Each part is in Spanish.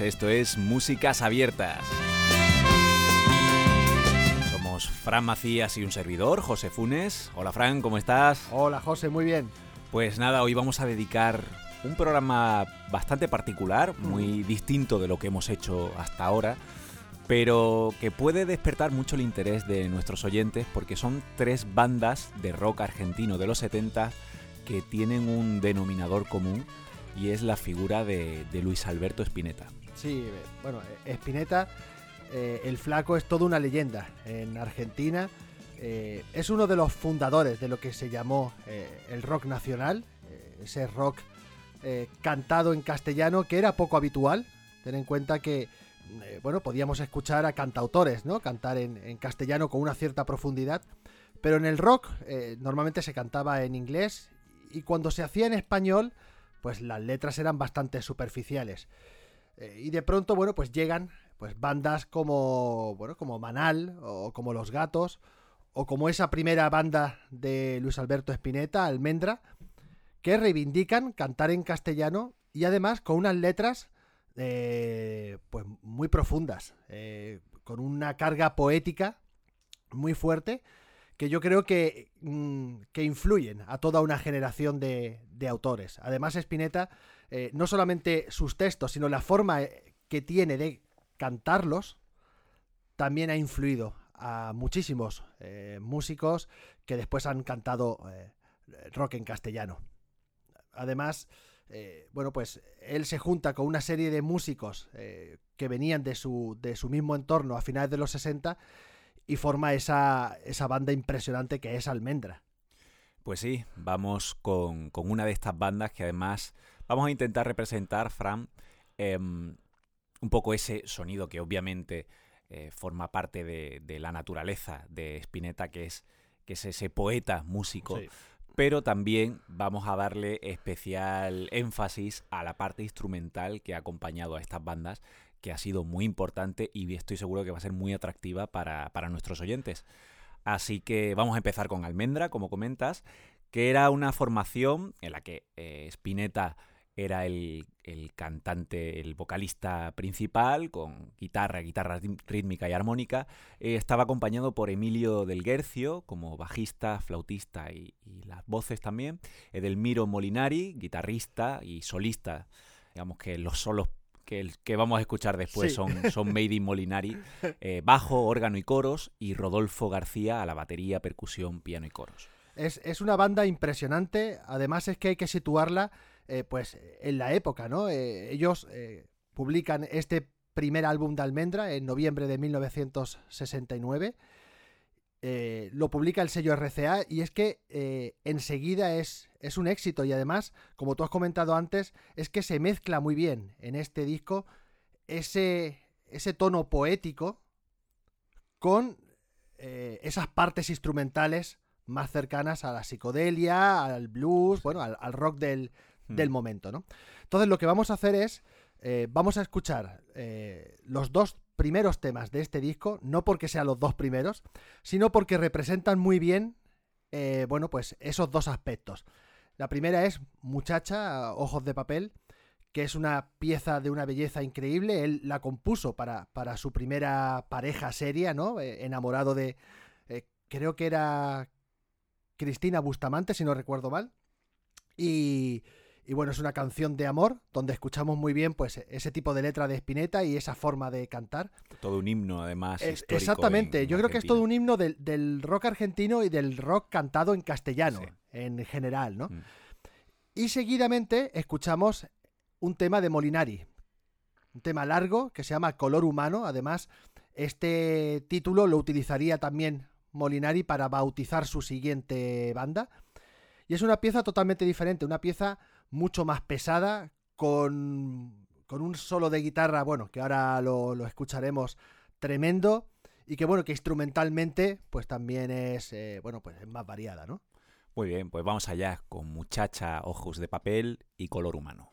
esto es Músicas Abiertas. Somos Fran Macías y un servidor, José Funes. Hola Fran, ¿cómo estás? Hola José, muy bien. Pues nada, hoy vamos a dedicar un programa bastante particular, muy distinto de lo que hemos hecho hasta ahora, pero que puede despertar mucho el interés de nuestros oyentes porque son tres bandas de rock argentino de los 70 que tienen un denominador común y es la figura de, Luis Alberto Spinetta. Sí, bueno, Spinetta, eh, el flaco es toda una leyenda en Argentina. Eh, es uno de los fundadores de lo que se llamó eh, el rock nacional, ese rock cantado en castellano que era poco habitual. Ten en cuenta que, bueno, podíamos escuchar a cantautores, ¿no? Cantar en castellano con una cierta profundidad. Pero en el rock normalmente se cantaba en inglés y cuando se hacía en español pues las letras eran bastante superficiales. Eh, y de pronto, bueno, pues llegan pues bandas como, bueno, como Manal o como Los Gatos o como esa primera banda de Luis Alberto Spinetta, Almendra, que reivindican cantar en castellano y además con unas letras eh, pues muy profundas, eh, con una carga poética muy fuerte que yo creo que, mm, que influyen a toda una generación de, autores. Además, Spinetta, eh, no solamente sus textos, sino la forma eh, que tiene de cantarlos, también ha influido a muchísimos eh, músicos que después han cantado rock en castellano. Además, bueno, pues él se junta con una serie de músicos que venían de su, de su mismo entorno a finales de los 60 y forma esa, banda impresionante que es Almendra. Pues sí, vamos con, una de estas bandas que además vamos a intentar representar, Fran, em, un poco ese sonido que obviamente eh, forma parte de, la naturaleza de Spinetta, que es, que es ese poeta músico. Pero también vamos a darle especial énfasis a la parte instrumental que ha acompañado a estas bandas, que ha sido muy importante y estoy seguro que va a ser muy atractiva para, nuestros oyentes. Así que vamos a empezar con Almendra, como comentas, que era una formación en la que eh, Spinetta era el, cantante, el vocalista principal, con guitarra, guitarra rítmica y armónica. Eh, estaba acompañado por Emilio del Guercio, como bajista, flautista y, las voces también. Edelmiro Molinari, guitarrista y solista. Digamos que los solos que, el, que vamos a escuchar después son, son Made in Molinari, eh, bajo, órgano y coros, y Rodolfo García a la batería, percusión, piano y coros. Es, una banda impresionante, además es que hay que situarla eh, pues en la época, ¿no? Eh, ellos publican este primer álbum de Almendra en noviembre de 1969 eh, lo publica el sello RCA y es que eh, enseguida es, es un éxito y además, como tú has comentado antes, es que se mezcla muy bien en este disco ese, ese tono poético con eh, esas partes instrumentales más cercanas a la psicodelia, al blues, bueno, al, rock del, hmm. del, momento, ¿no? Entonces lo que vamos a hacer es, vamos a escuchar los dos primeros temas de este disco, no porque sean los dos primeros, sino porque representan muy bien, eh, bueno, pues esos dos aspectos. La primera es Muchacha, Ojos de Papel, que es una pieza de una belleza increíble. Él la compuso para, para su primera pareja seria, ¿no? Eh, enamorado de, eh, creo que era Cristina Bustamante, si no recuerdo mal. Y, y bueno, es una canción de amor donde escuchamos muy bien pues ese tipo de letra de Spinetta y esa forma de cantar. Todo un himno, además. exactamente, yo creo que es todo un himno del, rock argentino y del rock cantado en castellano, en general, ¿no? Mm. Y seguidamente escuchamos un tema de Molinari, un tema largo que se llama Color Humano. Además, este título lo utilizaría también Molinari para bautizar su siguiente banda. Y es una pieza totalmente diferente, una pieza mucho más pesada, con, con un solo de guitarra, bueno, que ahora lo, lo, escucharemos, tremendo, y que bueno, que instrumentalmente, pues también es, eh, bueno, pues es más variada, ¿no? Muy bien, pues vamos allá con Muchacha, Ojos de Papel y Color Humano.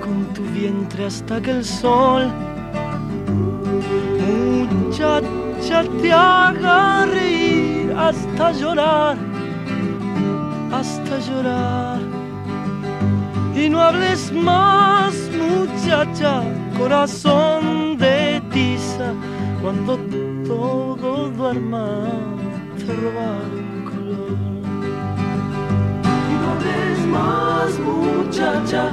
con tu vientre hasta que el sol, muchacha, te haga reír hasta llorar, hasta llorar. Y no hables más muchacha, corazón de tiza, cuando todo duerma, te roba el color. No ves más, muchacha,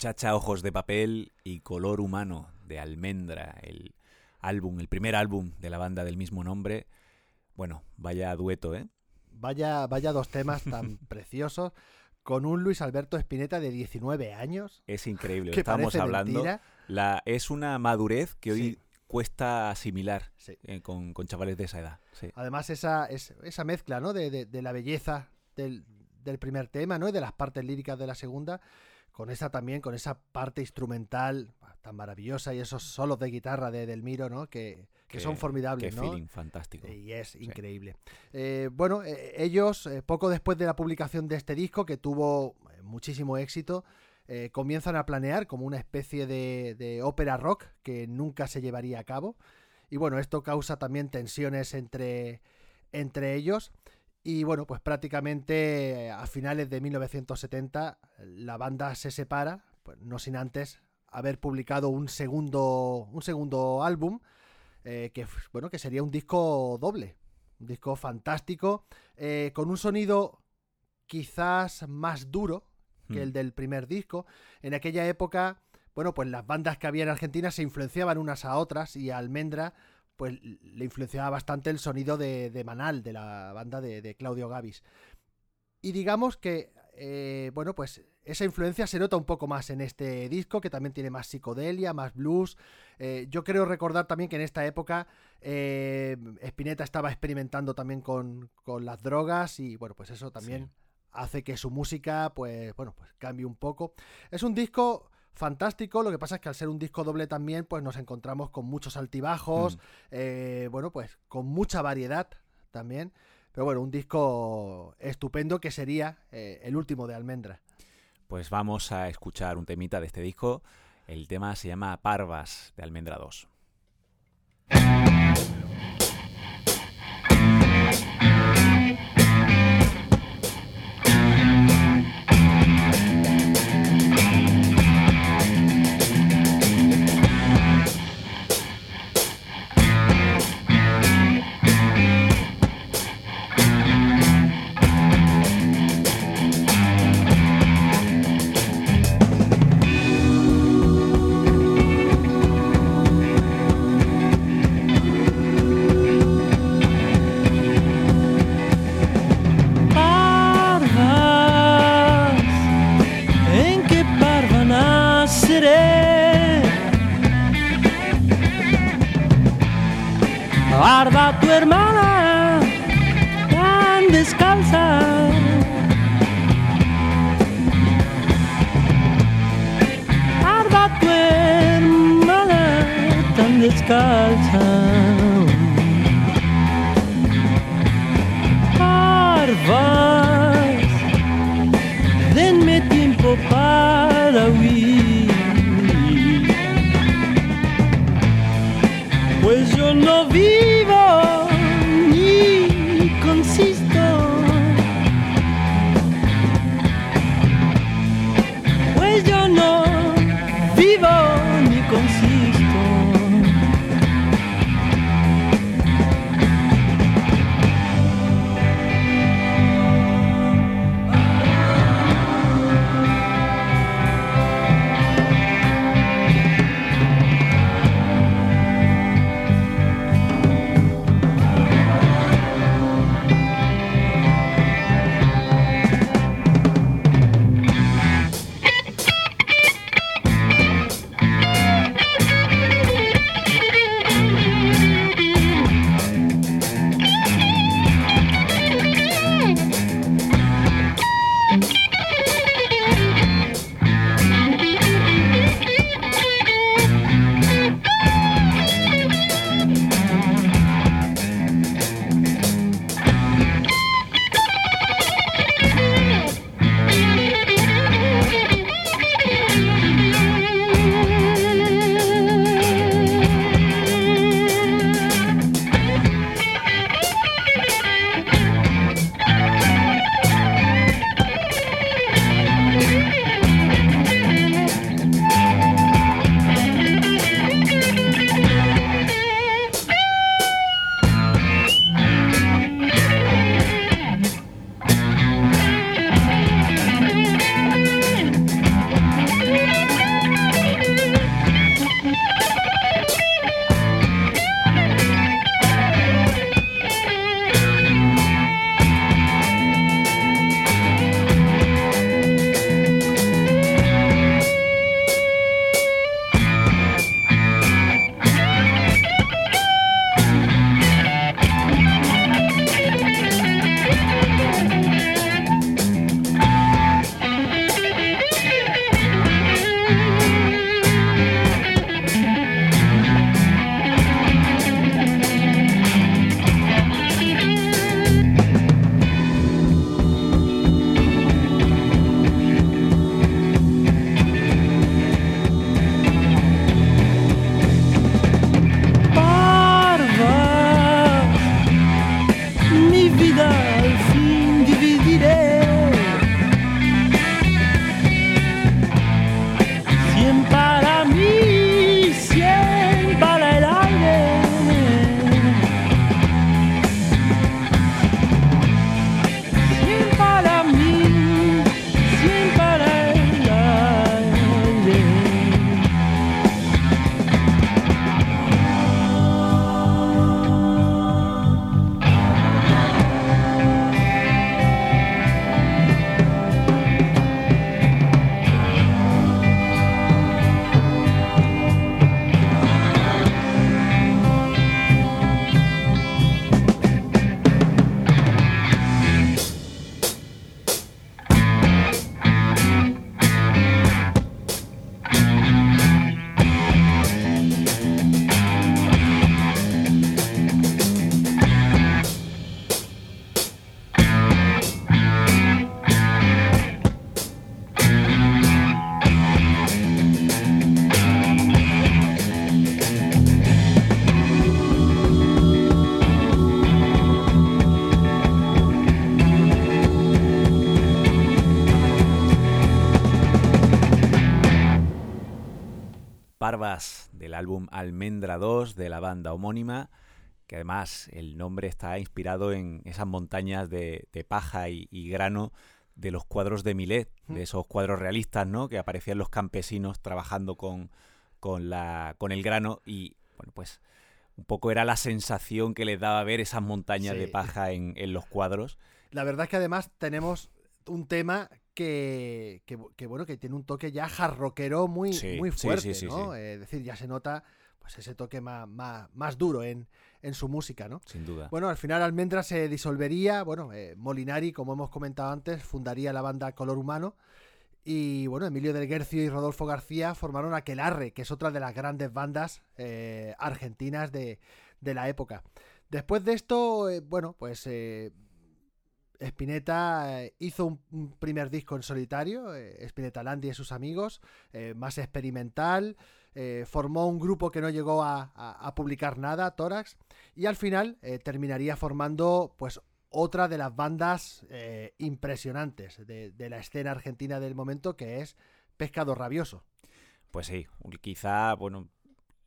Muchacha, ojos de papel y color humano de Almendra, el álbum, el primer álbum de la banda del mismo nombre. Bueno, vaya dueto, ¿eh? Vaya, vaya dos temas tan preciosos con un Luis Alberto Spinetta de 19 años. Es increíble, Que estábamos hablando. La, es una madurez que hoy Sí. cuesta asimilar Sí. eh, con, con chavales de esa edad. Sí. Además, esa, es- esa mezcla ¿no? de, de- de la belleza del, del primer tema ¿no? y de las partes líricas de la segunda, con esa también, con esa parte instrumental tan maravillosa y esos solos de guitarra de Delmiro, ¿no? que, que Qué- son formidables. Qué ¿no? feeling fantástico. Y es increíble. Eh, bueno, eh, ellos, eh, poco después de la publicación de este disco, que tuvo eh, muchísimo éxito, eh, comienzan a planear como una especie de, de ópera rock que nunca se llevaría a cabo. Y bueno, esto causa también tensiones entre, entre ellos. Y bueno, pues prácticamente eh, a finales de 1970 la banda se separa, pues no sin antes haber publicado un segundo, un segundo álbum, eh, que bueno, que sería un disco doble, un disco fantástico, eh, con un sonido quizás más duro que Mm. el del primer disco. En aquella época, bueno, pues las bandas que había en Argentina se influenciaban unas a otras y Almendra pues le influenciaba bastante el sonido de, de Manal, de la banda de, de Claudio Gavis. Y digamos que, eh, bueno, pues esa influencia se nota un poco más en este disco, que también tiene más psicodelia, más blues. Eh, yo creo recordar también que en esta época eh, Spinetta estaba experimentando también con, con las drogas y, bueno, pues eso también Sí. hace que su música, pues, bueno, pues cambie un poco. Es un disco fantástico, lo que pasa es que al ser un disco doble también, pues nos encontramos con muchos altibajos, Mm. eh, bueno, pues con mucha variedad también. Pero bueno, un disco estupendo que sería eh, el último de Almendra. Pues vamos a escuchar un temita de este disco. El tema se llama Parvas de Almendra 2. Descalza. Parva tu hermana, tan descalza. Mi Almendra 2 de la banda homónima, que además el nombre está inspirado en esas montañas de, de paja y, y grano de los cuadros de Millet, de esos cuadros realistas, ¿no? Que aparecían los campesinos trabajando con, con, la, con el grano y, bueno, pues un poco era la sensación que les daba ver esas montañas de paja en, en los cuadros. La verdad es que además tenemos un tema que, que, que, bueno, que tiene un toque ya jarroquero muy, Sí, muy fuerte, sí, ¿no? Eh, Es decir, ya se nota pues ese toque más, más, más duro en, en su música, ¿no? Sin duda. Bueno, al final Almendra se disolvería, bueno, eh, Molinari, como hemos comentado antes, fundaría la banda Color Humano y bueno, Emilio del Guercio y Rodolfo García formaron Aquelarre, que es otra de las grandes bandas eh, argentinas de, de la época. Después de esto, eh, bueno, pues eh, Spinetta hizo un, un primer disco en solitario, Spinetta Landi y sus amigos, más experimental, eh, formó un grupo que no llegó a, publicar nada, Tórax, y al final eh, terminaría formando pues otra de las bandas eh, impresionantes de, la escena argentina del momento, que es Pescado Rabioso. Pues sí, quizá, bueno,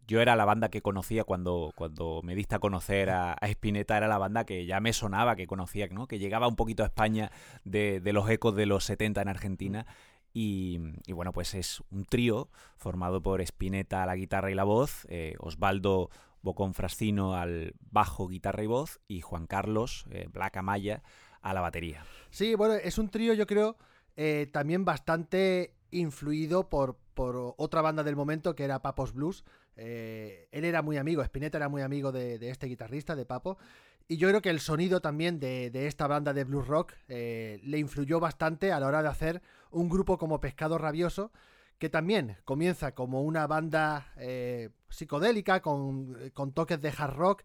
yo era la banda que conocía cuando, cuando me diste a conocer a, a Spinetta, era la banda que ya me sonaba, que conocía, ¿no? Que llegaba un poquito a España de, de los ecos de los 70 en Argentina. Y, bueno, pues es un trío formado por Spinetta a la guitarra y la voz, eh, Osvaldo Bocón Frascino al bajo, guitarra y voz, y Juan Carlos eh, Black Amaya a la batería. Sí, bueno, es un trío, yo creo, eh, también bastante influido por, por otra banda del momento que era Papos Blues. Eh, él era muy amigo, Spinetta era muy amigo de, este guitarrista, de Papo. Y yo creo que el sonido también de, de esta banda de blues rock le influyó bastante a la hora de hacer un grupo como Pescado Rabioso, que también comienza como una banda eh, psicodélica con, con toques de hard rock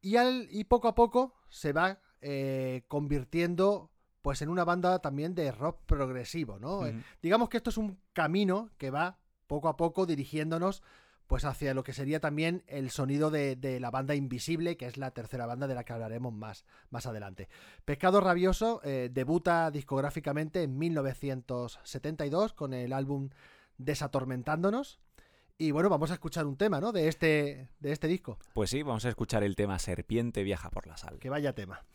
y, al, y poco a poco se va eh, convirtiendo pues en una banda también de rock progresivo, ¿no? Eh, digamos que esto es un camino que va poco a poco dirigiéndonos pues hacia lo que sería también el sonido de, de la banda Invisible, que es la tercera banda de la que hablaremos más, más adelante. Pescado Rabioso eh, debuta discográficamente en 1972 con el álbum Desatormentándonos. Y bueno, vamos a escuchar un tema, ¿no? De este, de este disco. Pues sí, vamos a escuchar el tema Serpiente viaja por la sal. Que vaya tema.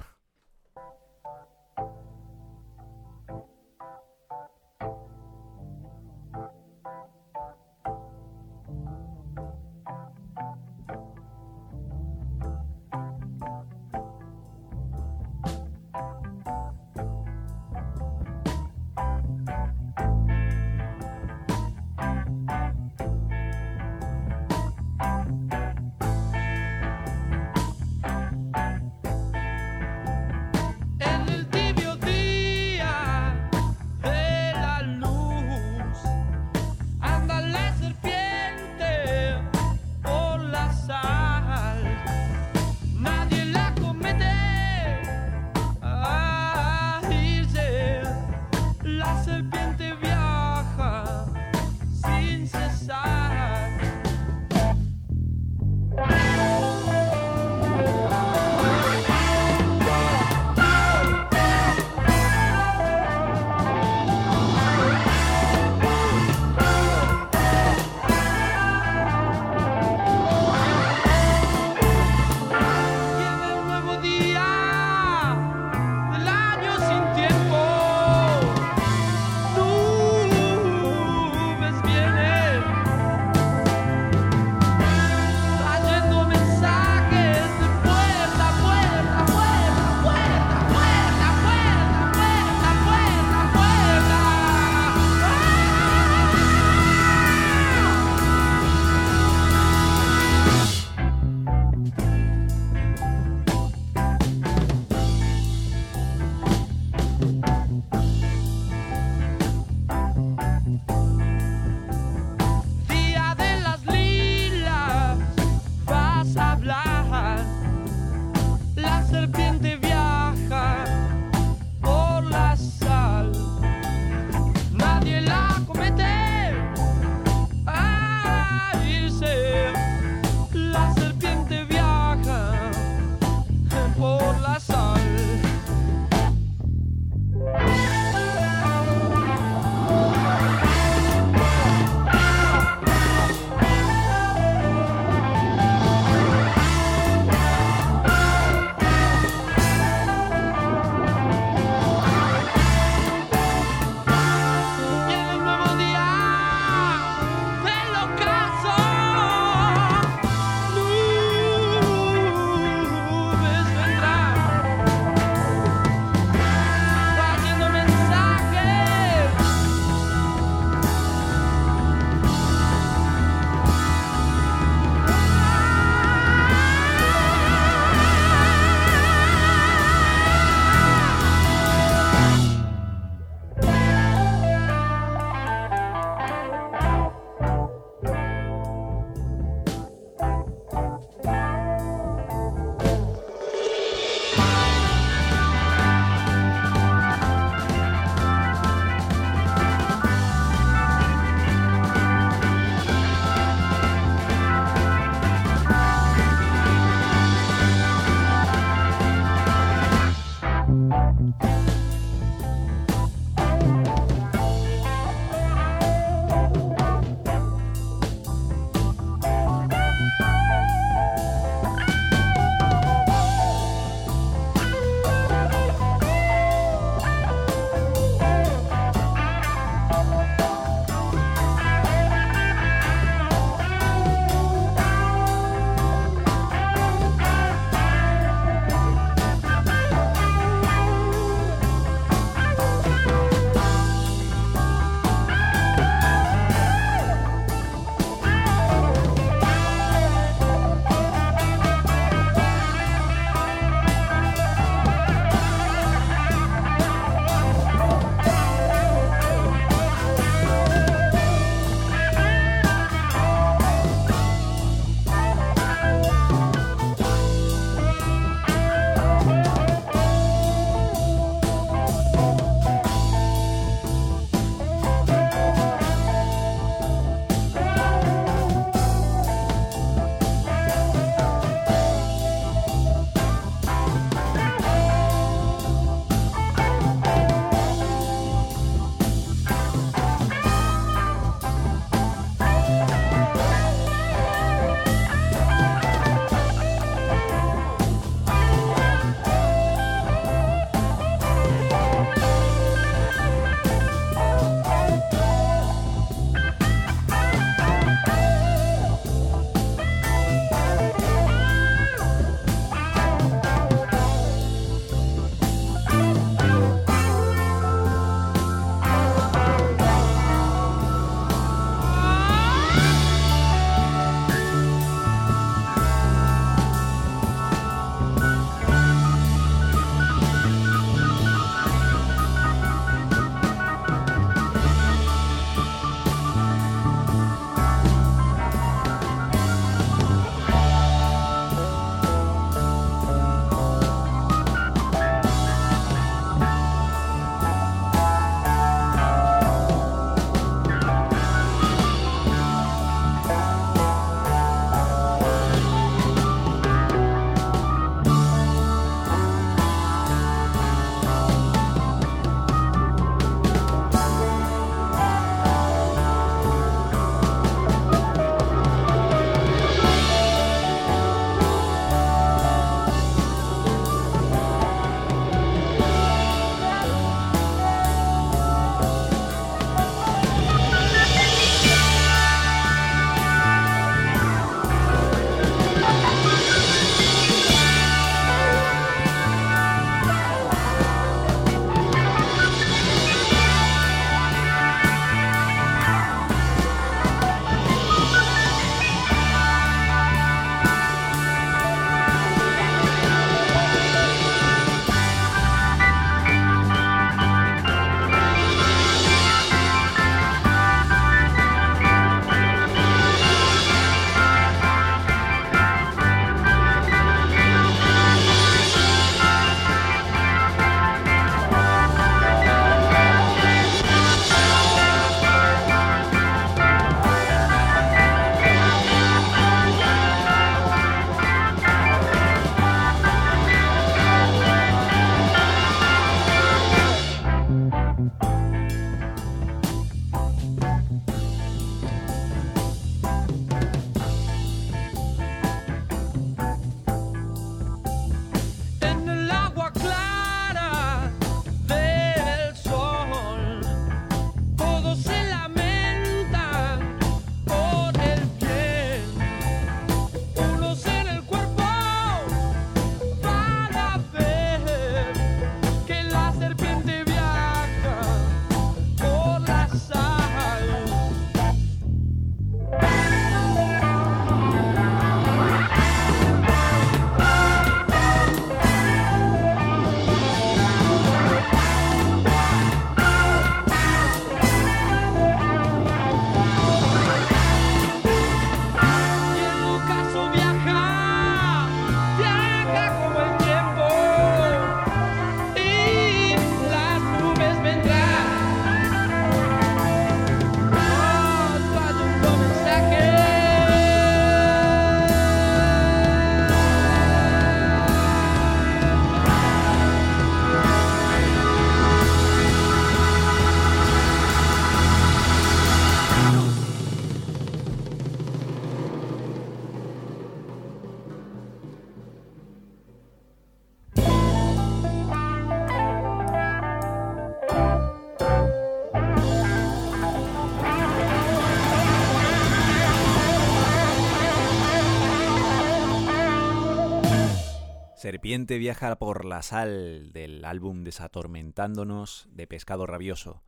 Serpiente viaja por la sal del álbum Desatormentándonos de Pescado Rabioso.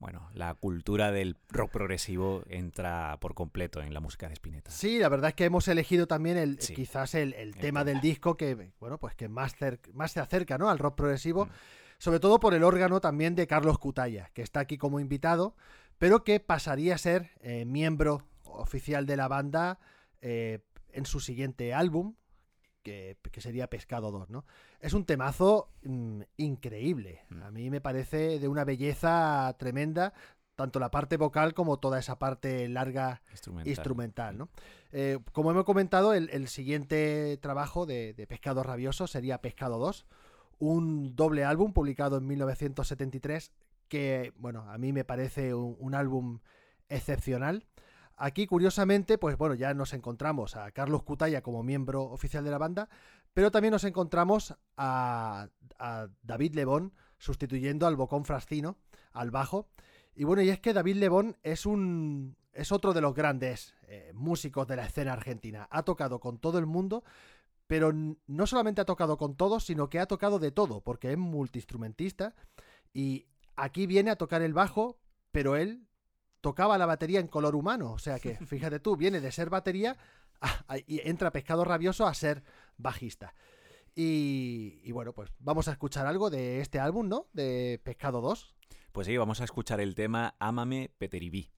Bueno, la cultura del rock progresivo entra por completo en la música de Spinetta. Sí, la verdad es que hemos elegido también el, quizás el, tema del disco que, bueno, pues que más, más se acerca ¿no? al rock progresivo, mm. sobre todo por el órgano también de Carlos Cutaya, que está aquí como invitado, pero que pasaría a ser eh, miembro oficial de la banda eh, en su siguiente álbum, que, sería Pescado 2, ¿no? Es un temazo mm, increíble. Mm. A mí me parece de una belleza tremenda, tanto la parte vocal como toda esa parte larga instrumental, ¿no? Eh, como hemos comentado, el, siguiente trabajo de, Pescado Rabioso sería Pescado 2, un doble álbum publicado en 1973 que, bueno, a mí me parece un álbum excepcional. Aquí, curiosamente, pues bueno, ya nos encontramos a Carlos Cutaya como miembro oficial de la banda, pero también nos encontramos a, David Lebón sustituyendo al Bocón Frascino, al bajo. Y bueno, y es que David Lebón es un. es otro de los grandes eh, músicos de la escena argentina. Ha tocado con todo el mundo, pero no solamente ha tocado con todos, sino que ha tocado de todo, porque es multiinstrumentista. Y aquí viene a tocar el bajo, pero él tocaba la batería en color humano. O sea que, fíjate tú, viene de ser batería y entra Pescado Rabioso a ser bajista. Y, bueno, pues vamos a escuchar algo de este álbum, ¿no? De Pescado 2. Pues sí, vamos a escuchar el tema Ámame Peteribí.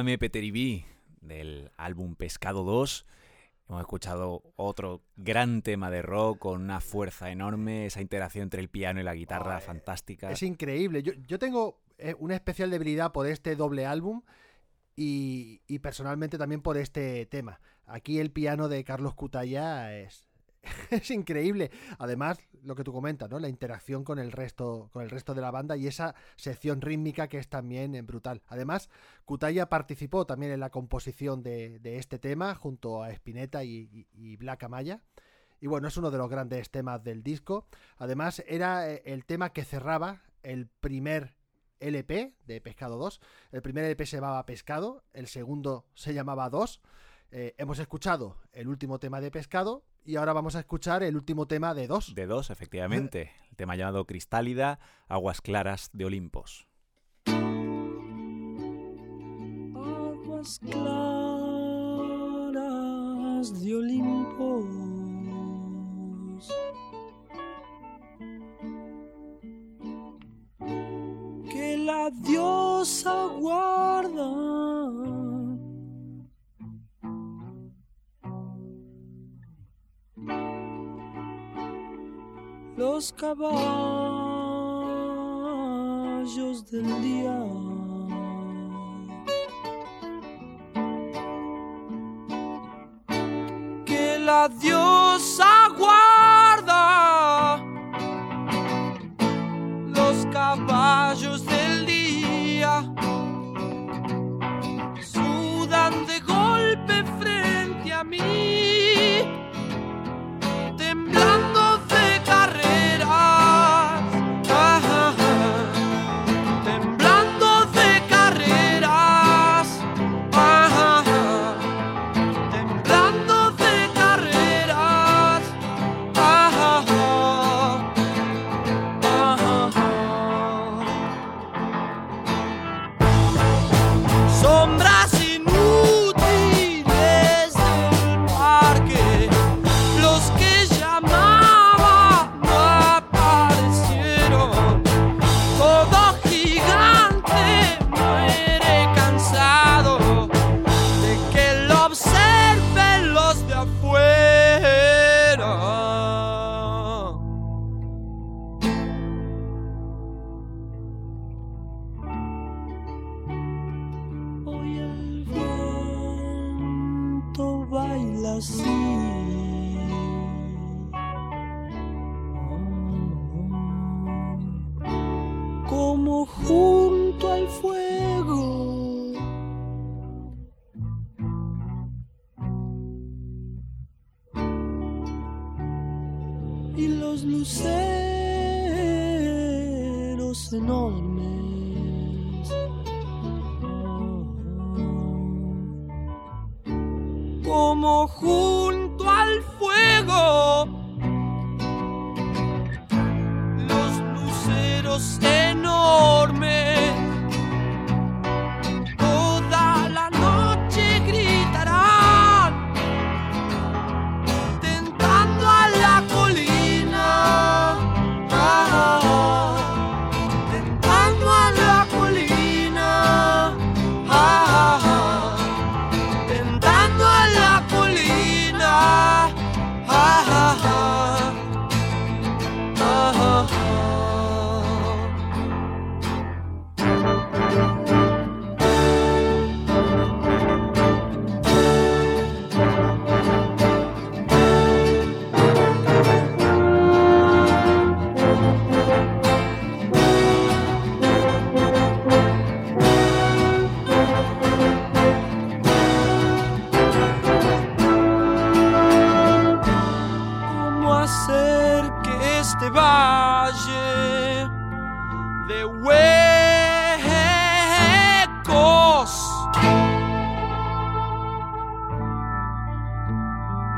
Amame Peteribí del álbum Pescado 2. Hemos escuchado otro gran tema de rock con una fuerza enorme, esa interacción entre el piano y la guitarra Oh, fantástica. Es increíble. Yo, yo tengo eh, una especial debilidad por este doble álbum y, y personalmente también por este tema. Aquí el piano de Carlos Cutaya es, es increíble. Además, lo que tú comentas, ¿no? La interacción con el resto, con el resto de la banda y esa sección rítmica que es también eh, brutal. Además, Cutaya participó también en la composición de, de este tema junto a Spinetta y, y, y Black Amaya. Y bueno, es uno de los grandes temas del disco. Además, era eh, el tema que cerraba el primer LP de Pescado 2. El primer LP se llamaba Pescado, el segundo se llamaba 2. Eh, hemos escuchado el último tema de Pescado y ahora vamos a escuchar el último tema de 2. De 2, efectivamente. El tema llamado Cristálida, Aguas Claras de Olimpos. Aguas claras de Olimpos. Que la diosa guarda. Los caballos del día. que la diosa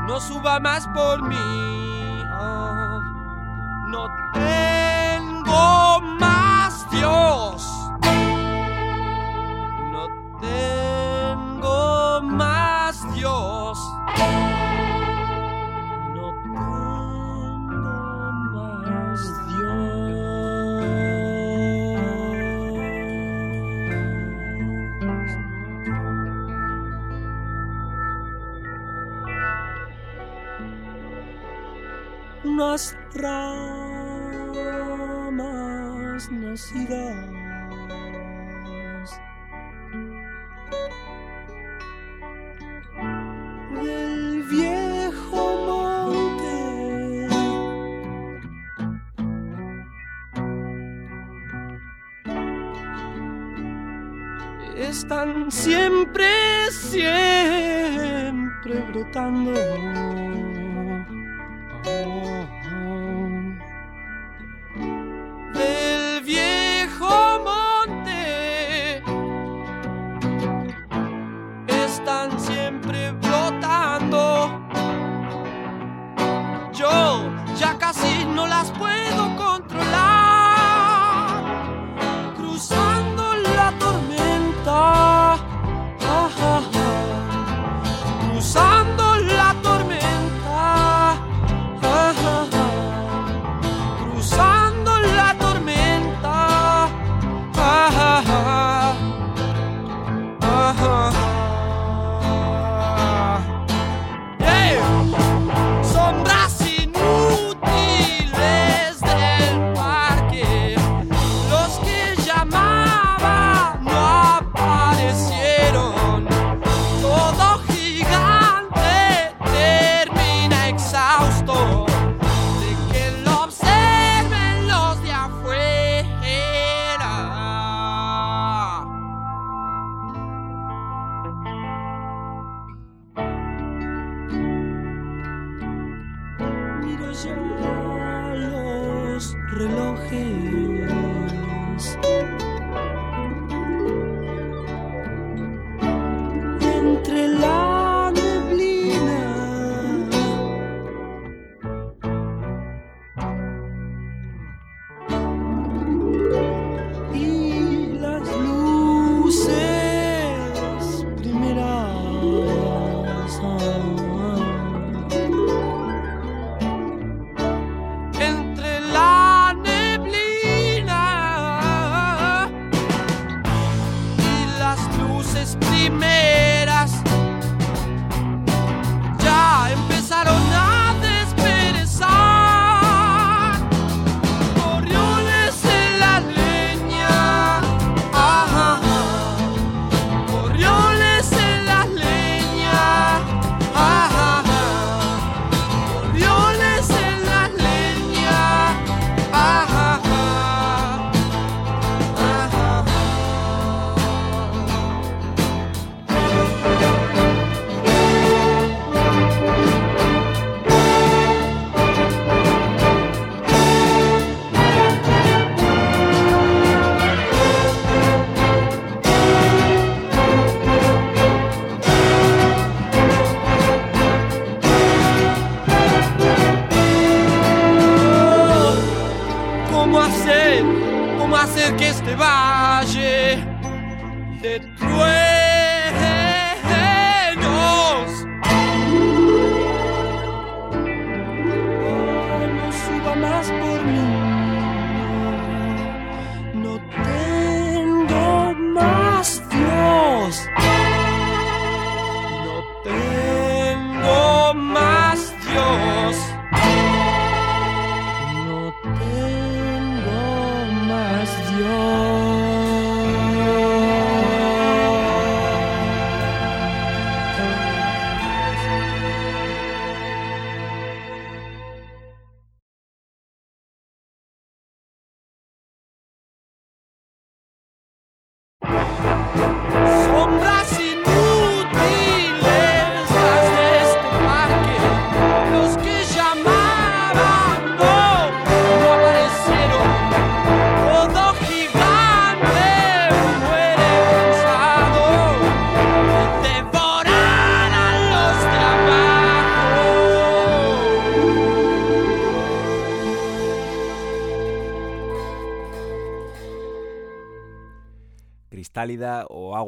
no suba más por mí. Ah, no tengo más ramas nacidas. Del viejo monte. Están siempre, siempre brotando.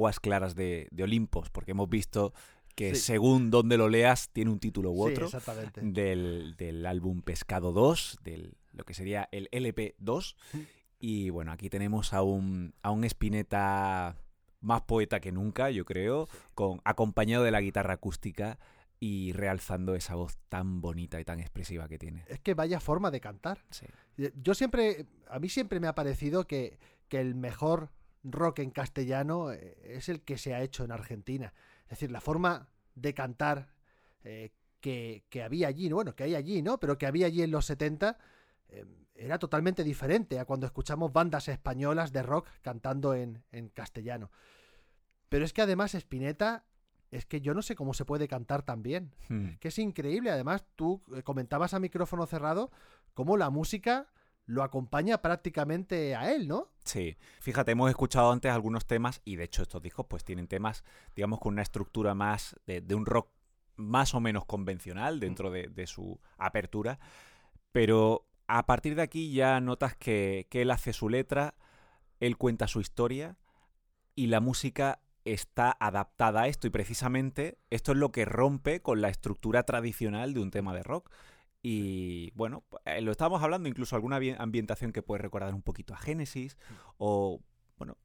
Aguas Claras de, de Olimpos, porque hemos visto que Sí. según donde lo leas tiene un título u otro. del, del álbum Pescado 2, del, lo que sería el LP2. Y bueno, aquí tenemos a un, a un Spinetta más poeta que nunca, yo creo, con, acompañado de la guitarra acústica y realzando esa voz tan bonita y tan expresiva que tiene. Es que vaya forma de cantar. Yo siempre, a mí siempre me ha parecido que, que el mejor rock en castellano eh, es el que se ha hecho en Argentina. Es decir, la forma de cantar eh, que, había allí, bueno, que hay allí, ¿no? Pero que había allí en los 70 eh, era totalmente diferente a cuando escuchamos bandas españolas de rock cantando en, castellano. Pero es que además Spinetta, es que yo no sé cómo se puede cantar tan bien. Hmm. Que es increíble. Además, tú comentabas a micrófono cerrado cómo la música lo acompaña prácticamente a él, ¿no? Sí, fíjate, hemos escuchado antes algunos temas y de hecho estos discos pues tienen temas, digamos, con una estructura más de, un rock más o menos convencional dentro de, su apertura, pero a partir de aquí ya notas que, que él hace su letra, él cuenta su historia y la música está adaptada a esto y precisamente esto es lo que rompe con la estructura tradicional de un tema de rock. Y bueno, eh, lo estábamos hablando, incluso alguna ambientación que puede recordar un poquito a Génesis. O, bueno,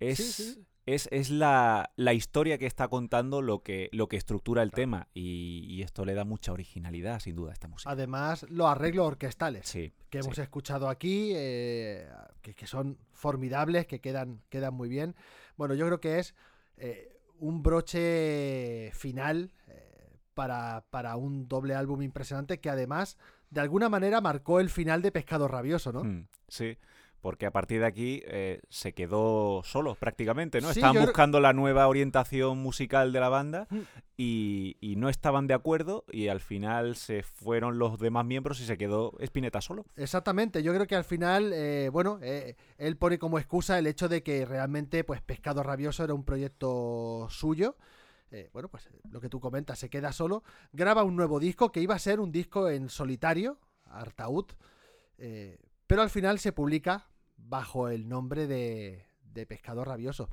es, es, es la, la, historia que está contando lo que, lo que estructura el tema. Y, esto le da mucha originalidad, sin duda, a esta música. Además, los arreglos orquestales que hemos escuchado aquí, eh, que, son formidables, que quedan, quedan muy bien. Bueno, yo creo que es eh, un broche final para, para, un doble álbum impresionante que además de alguna manera marcó el final de Pescado Rabioso, ¿no? Hmm, sí, porque a partir de aquí eh, se quedó solo prácticamente, ¿no? estaban buscando la nueva orientación musical de la banda hmm. y, no estaban de acuerdo y al final se fueron los demás miembros y se quedó Spinetta solo. Exactamente, yo creo que al final, eh, bueno, eh, él pone como excusa el hecho de que realmente pues Pescado Rabioso era un proyecto suyo eh, bueno, pues lo que tú comentas, se queda solo, graba un nuevo disco que iba a ser un disco en solitario, Artaud, eh, pero al final se publica bajo el nombre de, de Pescador Rabioso.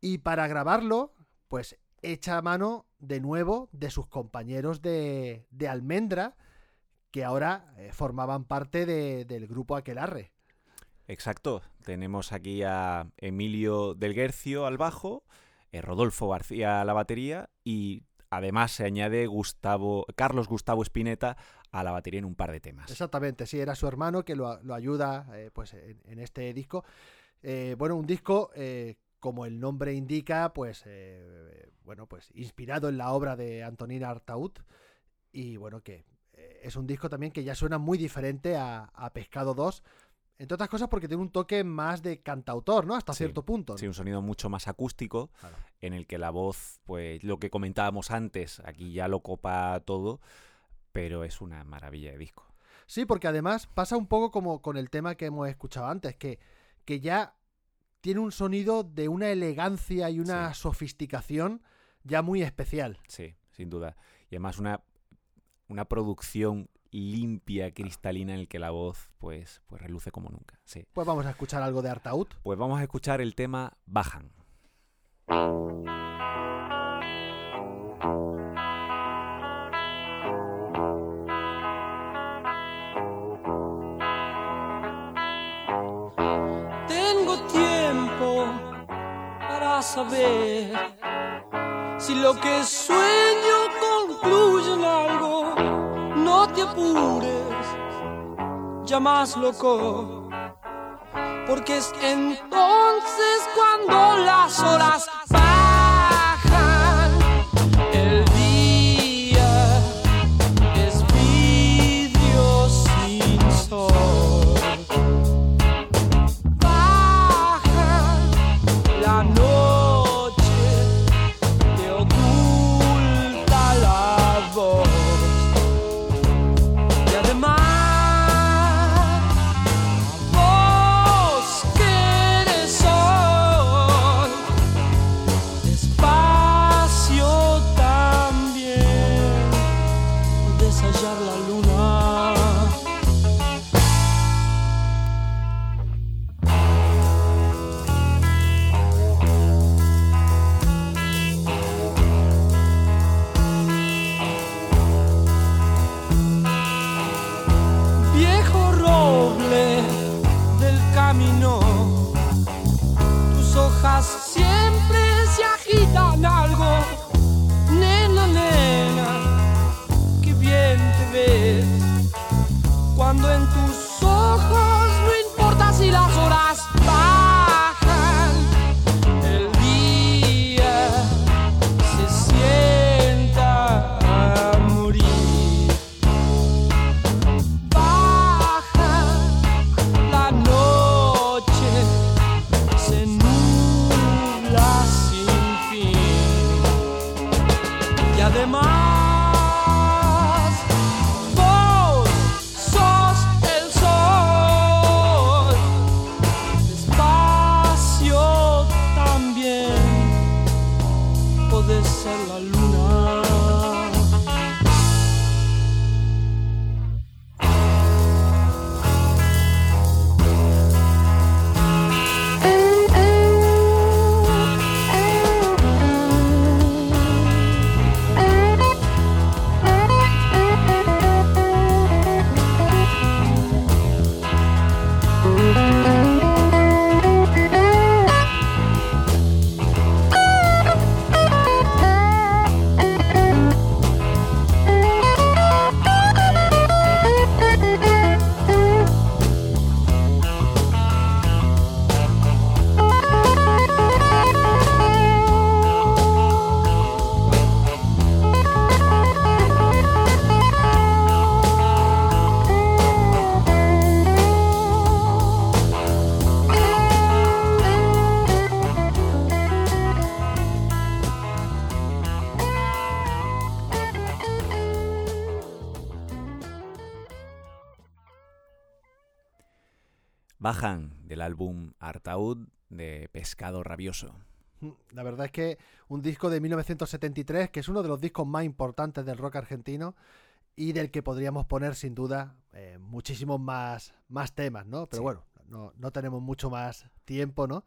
Y para grabarlo, pues echa mano de nuevo de sus compañeros de, de Almendra, que ahora eh, formaban parte del grupo Aquelarre. Exacto, tenemos aquí a Emilio del Guercio al bajo, eh, Rodolfo García a la batería y además se añade Gustavo, Carlos Gustavo Spinetta a la batería en un par de temas. Exactamente, sí, era su hermano que lo, ayuda eh, pues en, este disco. Eh, bueno, un disco, como el nombre indica, pues bueno, pues inspirado en la obra de Antonina Artaud. Y bueno, que es un disco también que ya suena muy diferente a, a Pescado 2, entre otras cosas porque tiene un toque más de cantautor, ¿no? Hasta cierto punto. Sí, un sonido mucho más acústico, en el que la voz, pues lo que comentábamos antes, aquí ya lo copa todo, pero es una maravilla de disco. Sí, porque además pasa un poco como con el tema que hemos escuchado antes, que, que ya tiene un sonido de una elegancia y una sofisticación ya muy especial. Sí, sin duda. Y además una, una producción limpia, cristalina, en el que la voz pues, pues reluce como nunca. Sí. Pues vamos a escuchar algo de Artaud. Pues vamos a escuchar el tema Bajan. Tengo tiempo para saber si lo que sueño concluye en algo te apures, ya más loco, porque es entonces cuando las horas álbum Artaud de Pescado Rabioso. Mm, la verdad es que un disco de 1973, que es uno de los discos más importantes del rock argentino y del que podríamos poner sin duda eh, muchísimos más, más temas, ¿no? Pero bueno, no, tenemos mucho más tiempo, ¿no?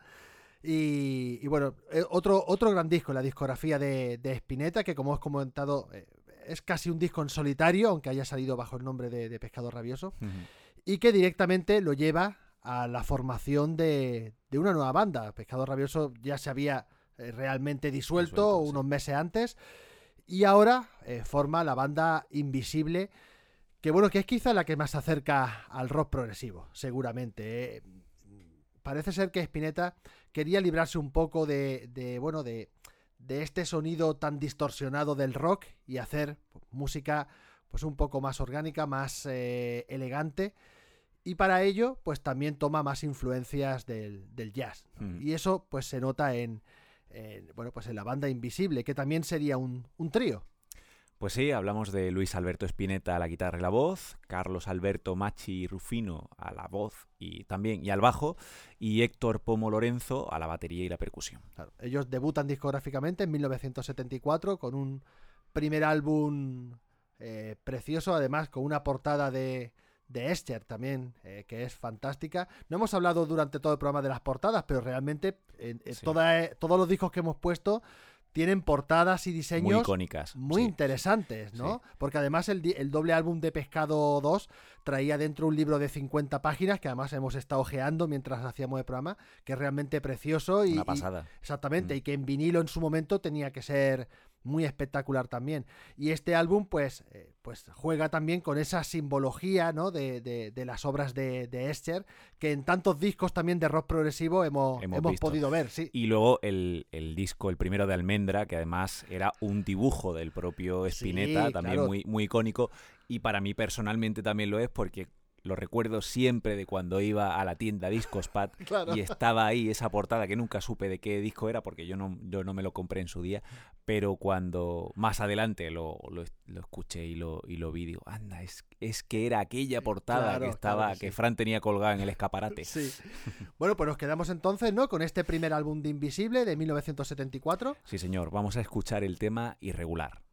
Y, bueno, eh, otro, otro gran disco, la discografía de, de Spinetta, que como os he comentado, eh, es casi un disco en solitario, aunque haya salido bajo el nombre de, Pescado Rabioso, y que directamente lo lleva a la formación de, una nueva banda. Pescado Rabioso ya se había eh, realmente disuelto, unos meses antes y ahora eh, forma la banda Invisible, que bueno, que es quizá la que más se acerca al rock progresivo, seguramente. Eh. Parece ser que Spinetta quería librarse un poco de, bueno, de, de, este sonido tan distorsionado del rock y hacer música pues un poco más orgánica, más elegante y para ello, pues también toma más influencias del, jazz. Mm. Y eso, pues se nota en, bueno, pues en la banda Invisible, que también sería un, trío. Pues sí, hablamos de Luis Alberto Spinetta a la guitarra y la voz, Carlos Alberto Machi Rufino a la voz y también y al bajo, y Héctor Pomo Lorenzo a la batería y la percusión. ellos debutan discográficamente en 1974 con un primer álbum eh, precioso, además con una portada de, de Esther también, eh, que es fantástica. No hemos hablado durante todo el programa de las portadas, pero realmente eh, todos los discos que hemos puesto tienen portadas y diseños muy icónicas, muy interesantes, ¿no? Porque además el, doble álbum de Pescado 2 traía dentro un libro de 50 páginas que además hemos estado ojeando mientras hacíamos el programa, que es realmente precioso y una pasada. exactamente, mm. y que en vinilo en su momento tenía que ser muy espectacular también. Y este álbum, pues, eh, pues juega también con esa simbología, ¿no? De, de, las obras de, de, Escher, que en tantos discos también de rock progresivo hemos, hemos, podido ver, sí. Y luego el, el, disco, el primero de Almendra, que además era un dibujo del propio Spinetta, también muy, muy icónico. Y para mí personalmente también lo es porque lo recuerdo siempre de cuando iba a la tienda Discospad y estaba ahí esa portada que nunca supe de qué disco era porque yo no, yo no me lo compré en su día, pero cuando más adelante lo, escuché y lo, y lo vi, digo, anda, es, es que era aquella portada que estaba, que, Fran tenía colgada en el escaparate. Sí. bueno, pues nos quedamos entonces, ¿no? Con este primer álbum de Invisible de 1974. Sí, señor, vamos a escuchar el tema Irregular.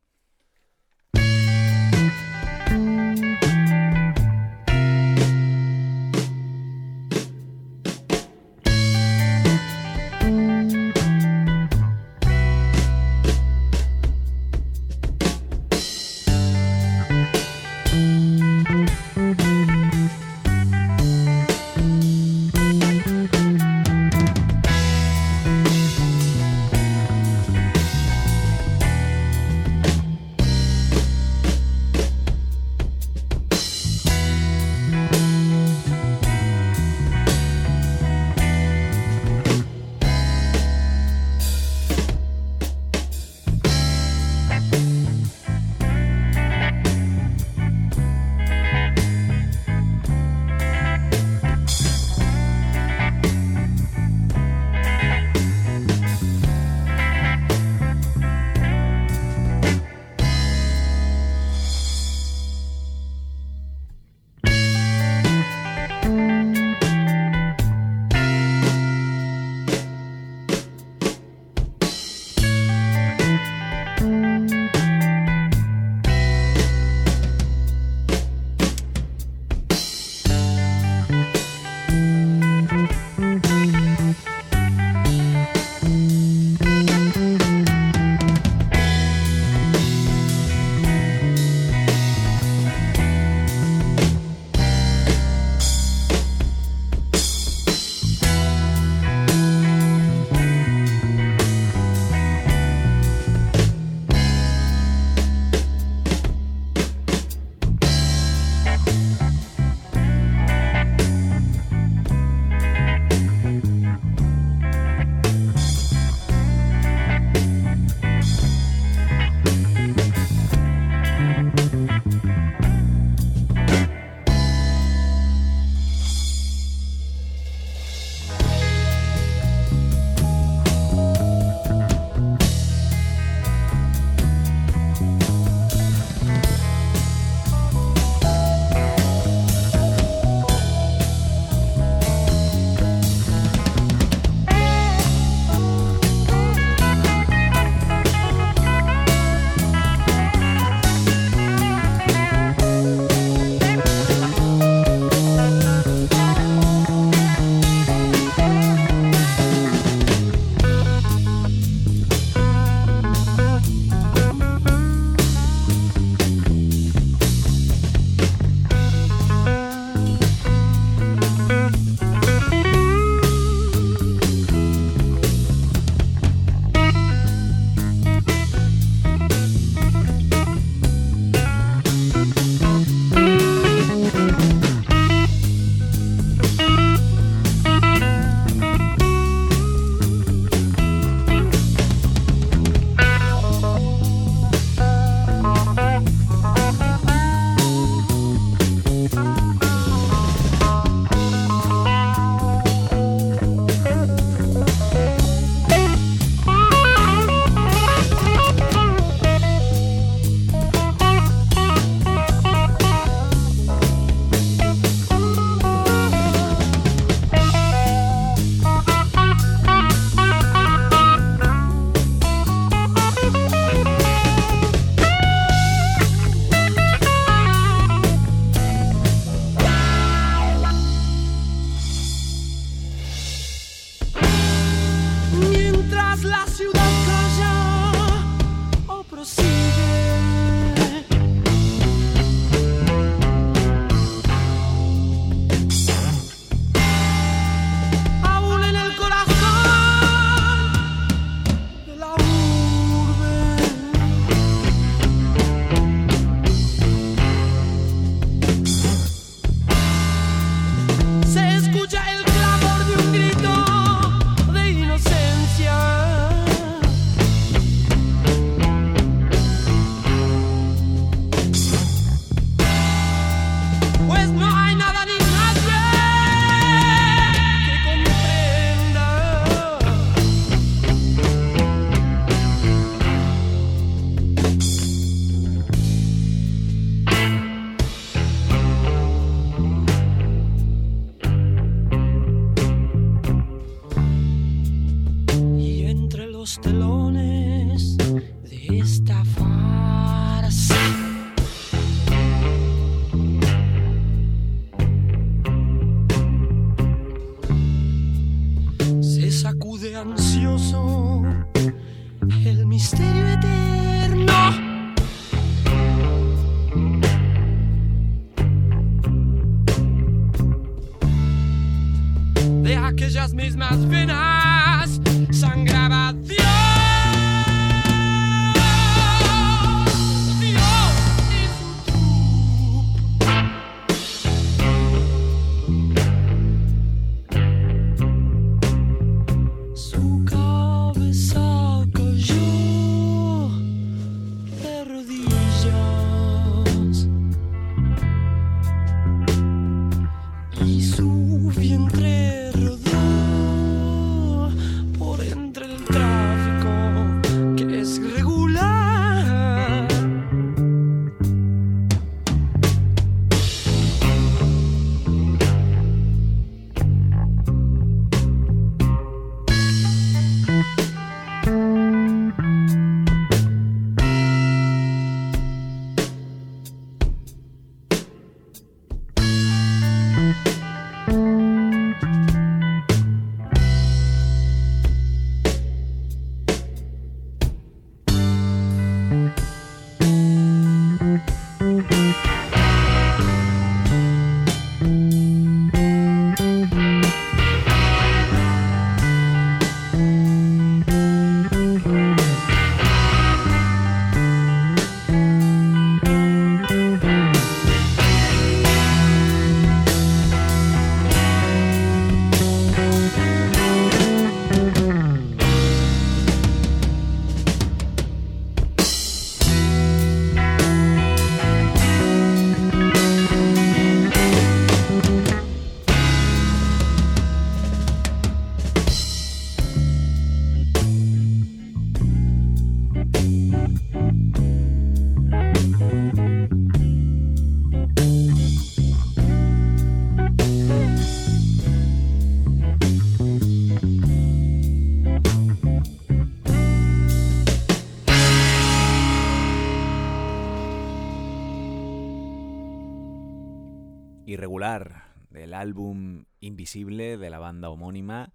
Del álbum Invisible de la banda homónima.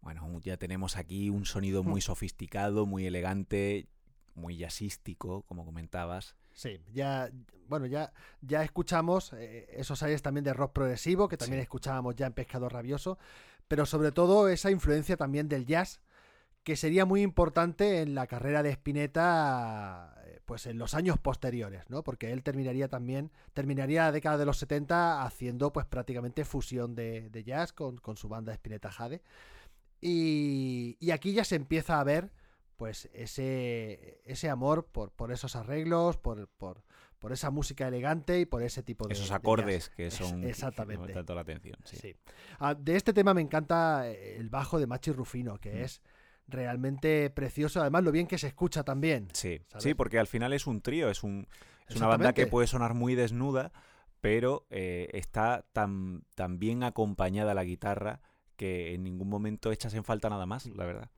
Bueno, ya tenemos aquí un sonido muy sofisticado, muy elegante, muy jazzístico, como comentabas. Sí, ya, bueno, ya, ya escuchamos eh, esos aires también de rock progresivo, que también escuchábamos ya en Pescador Rabioso, pero sobre todo esa influencia también del jazz, que sería muy importante en la carrera de Spinetta pues en los años posteriores, ¿no? Porque él terminaría también, terminaría la década de los 70 haciendo pues prácticamente fusión de, jazz con, su banda Spinetta Jade. Y, y, aquí ya se empieza a ver pues ese, ese amor por, por esos arreglos, por, por, por, esa música elegante y por ese tipo de... Esos acordes que son... exactamente. tanto la atención. Sí. Ah, de este tema me encanta el bajo de Machi Rufino, que mm. es realmente precioso. Además, lo bien que se escucha también. Sí, sí porque al final es un trío, es, un, es una banda que puede sonar muy desnuda, pero eh, está tan, tan bien acompañada la guitarra que en ningún momento echas en falta nada más, la verdad.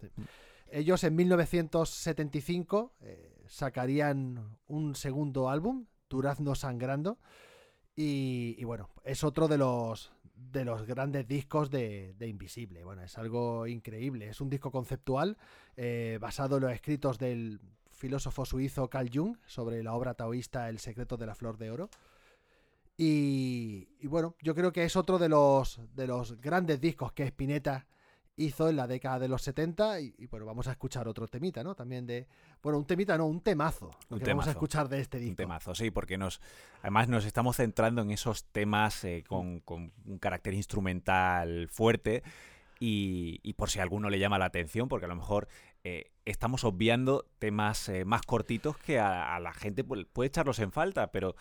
Ellos en 1975 eh, sacarían un segundo álbum, Durazno Sangrando, y, bueno, es otro de los, de los grandes discos de, Invisible. Bueno, es algo increíble. Es un disco conceptual eh, basado en los escritos del filósofo suizo Carl Jung sobre la obra taoísta El secreto de la flor de oro. Y, y, bueno, yo creo que es otro de los, de los grandes discos que Spinetta hizo en la década de los 70 y, bueno, vamos a escuchar otro temita, ¿no? También de, bueno, un temita, no, un temazo. Un temazo. Vamos a escuchar de este disco. Un temazo, sí, porque nos, además nos estamos centrando en esos temas eh, con, un carácter instrumental fuerte y, por si a alguno le llama la atención, porque a lo mejor eh, estamos obviando temas eh, más cortitos que a, a la gente puede echarlos en falta, pero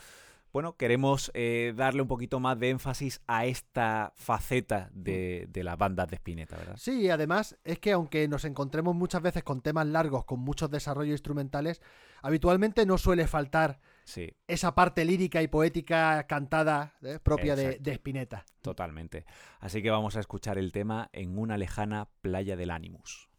bueno, queremos eh, darle un poquito más de énfasis a esta faceta de, de las bandas de Spinetta, ¿verdad? Sí, y además es que aunque nos encontremos muchas veces con temas largos, con muchos desarrollos instrumentales, habitualmente no suele faltar esa parte lírica y poética cantada ¿eh? propia de, de Spinetta. Totalmente. Así que vamos a escuchar el tema en una lejana playa del Animus.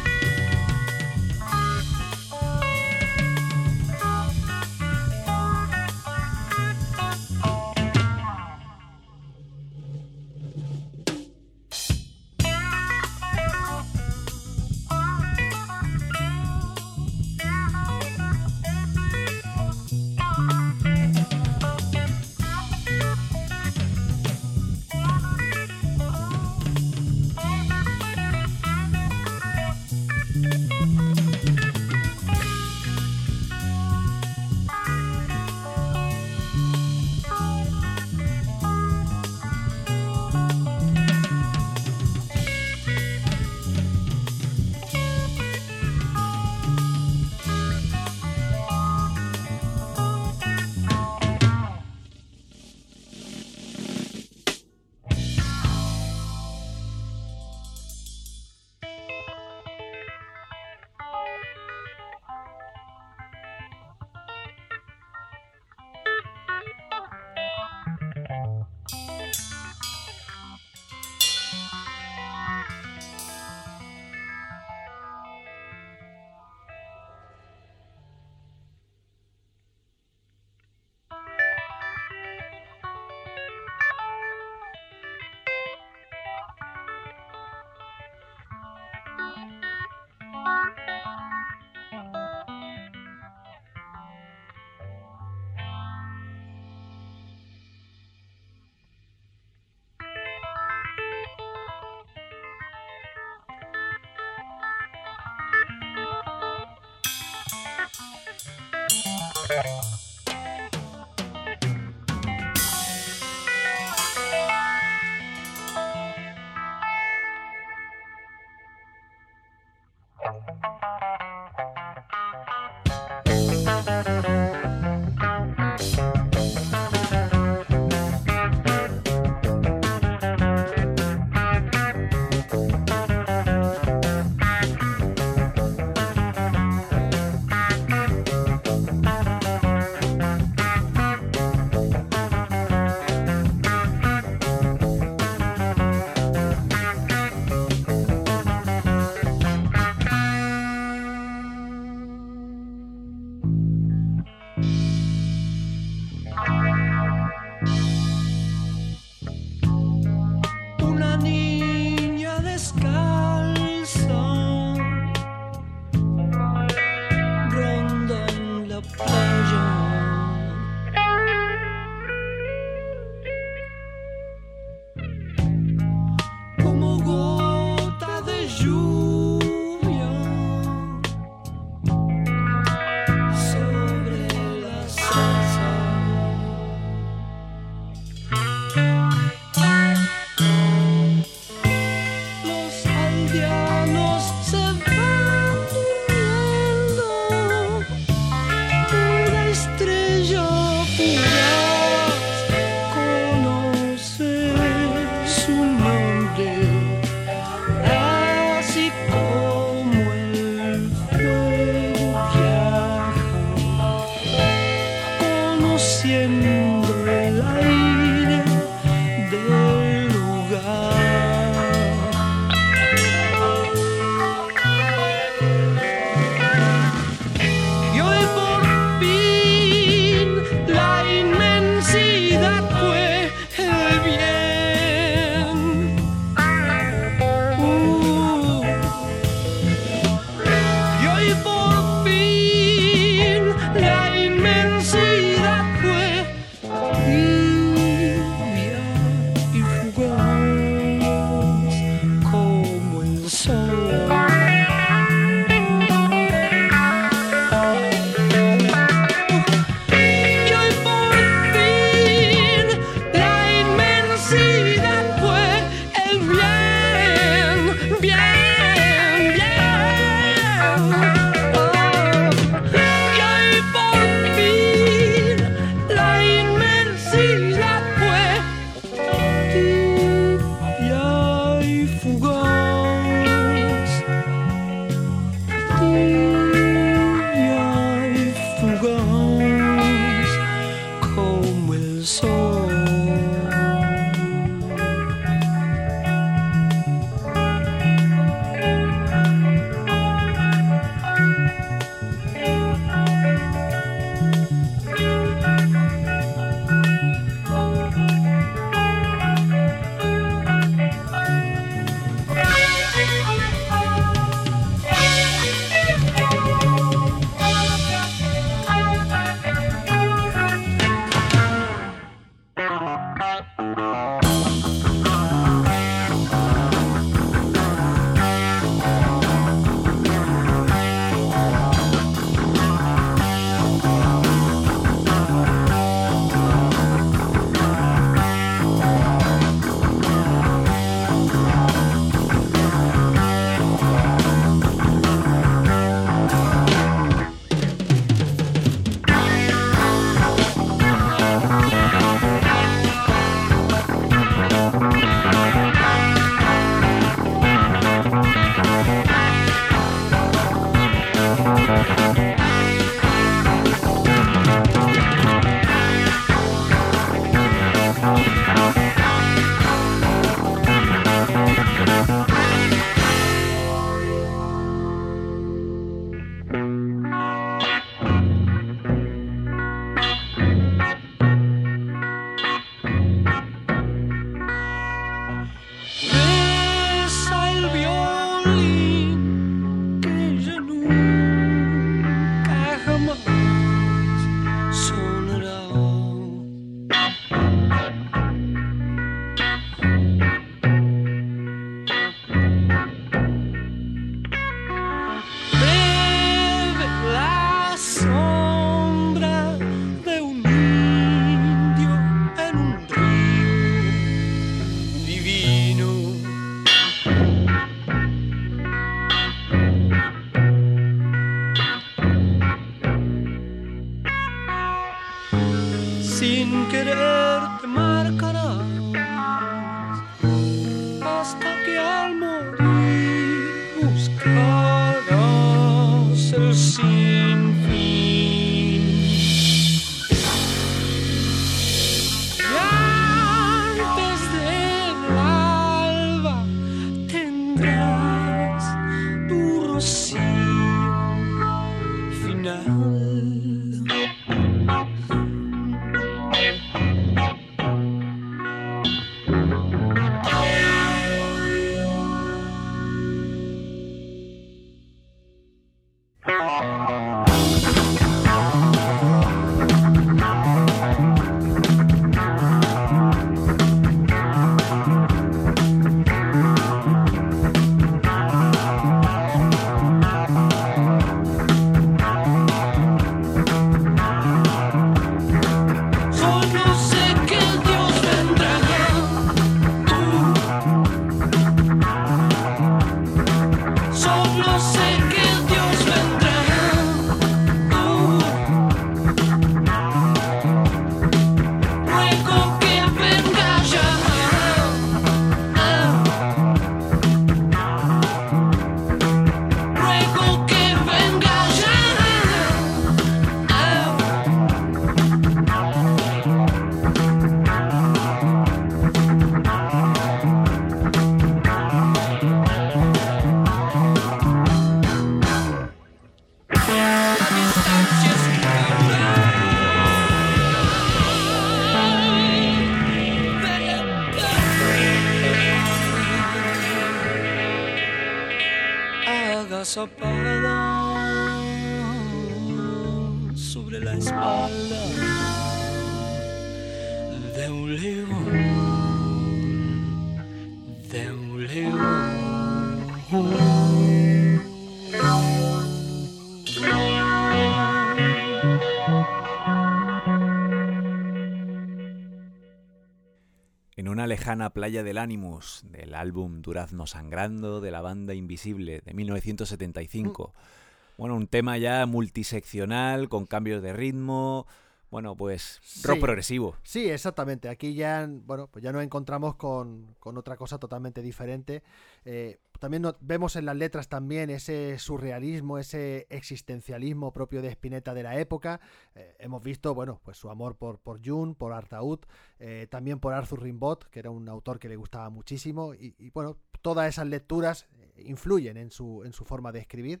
Lejana playa del Animus, del álbum Durazno Sangrando de la banda Invisible de 1975. Mm. Bueno, un tema ya multiseccional, con cambios de ritmo, bueno, pues rock progresivo. Sí, exactamente. Aquí ya, bueno, pues ya nos encontramos con, otra cosa totalmente diferente. Eh, también vemos en las letras también ese surrealismo, ese existencialismo propio de Spinetta de la época. Eh, hemos visto, bueno, pues su amor por, por June, por Artaud, eh, también por Arthur Rimbaud, que era un autor que le gustaba muchísimo. Y, y bueno, todas esas lecturas influyen en su, en su forma de escribir.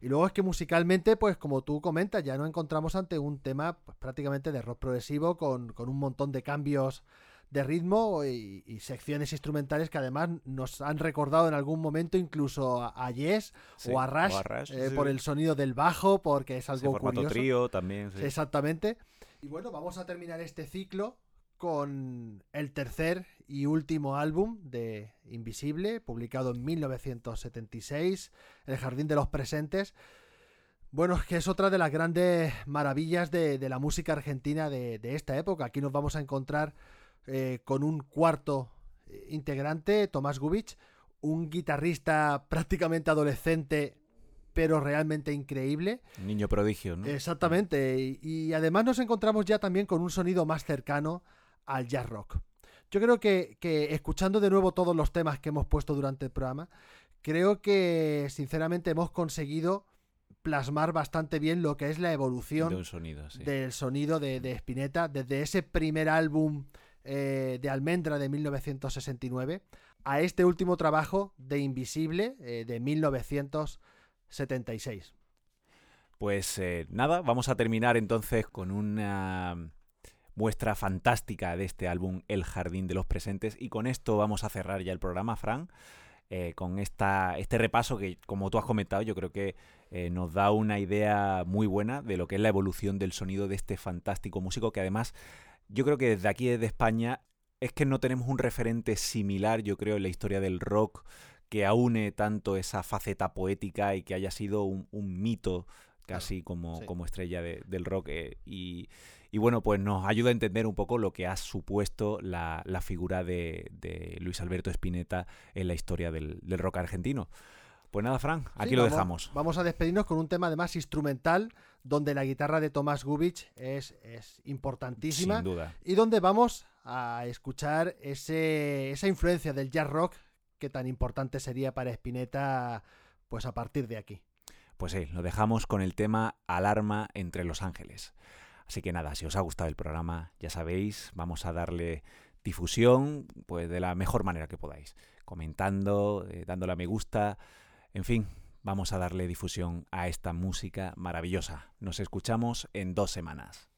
Y luego es que musicalmente, pues como tú comentas, ya nos encontramos ante un tema pues, prácticamente de rock progresivo con, un montón de cambios de ritmo y, secciones instrumentales que además nos han recordado en algún momento incluso a, Yes o a Rush, eh, por el sonido del bajo, porque es algo curioso. trío también. Exactamente. Y bueno, vamos a terminar este ciclo con el tercer y último álbum de Invisible, publicado en 1976, El Jardín de los Presentes. Bueno, que es otra de las grandes maravillas de, la música argentina de, esta época. Aquí nos vamos a encontrar eh, con un cuarto integrante, Tomás Gubich, un guitarrista prácticamente adolescente, pero realmente increíble. niño prodigio, ¿no? Exactamente. y, además nos encontramos ya también con un sonido más cercano al jazz rock. Yo creo que, escuchando de nuevo todos los temas que hemos puesto durante el programa, creo que sinceramente hemos conseguido plasmar bastante bien lo que es la evolución sonido, del sonido de, de, Spinetta desde ese primer álbum eh, de Almendra de 1969 a este último trabajo de Invisible eh, de 1976. Pues eh, nada, vamos a terminar entonces con una muestra fantástica de este álbum El Jardín de los Presentes y con esto vamos a cerrar ya el programa, Fran. con esta, este repaso que, como tú has comentado, yo creo que nos da una idea muy buena de lo que es la evolución del sonido de este fantástico músico que además yo creo que desde aquí, desde España, es que no tenemos un referente similar, yo creo, en la historia del rock que aúne tanto esa faceta poética y que haya sido un, mito casi como, como estrella del rock. Eh, y, bueno, pues nos ayuda a entender un poco lo que ha supuesto la, figura de, Luis Alberto Spinetta en la historia del, rock argentino. Pues nada, Fran, aquí lo dejamos. Vamos a despedirnos con un tema además instrumental donde la guitarra de Tomás Gubich es, importantísima. Sin duda. Y donde vamos a escuchar ese, esa influencia del jazz rock que tan importante sería para Spinetta pues a partir de aquí. Pues sí, lo dejamos con el tema Alarma entre los ángeles. Así que nada, si os ha gustado el programa, ya sabéis, vamos a darle difusión pues de la mejor manera que podáis, comentando, eh, dándole a me gusta, en fin, vamos a darle difusión a esta música maravillosa. Nos escuchamos en dos semanas.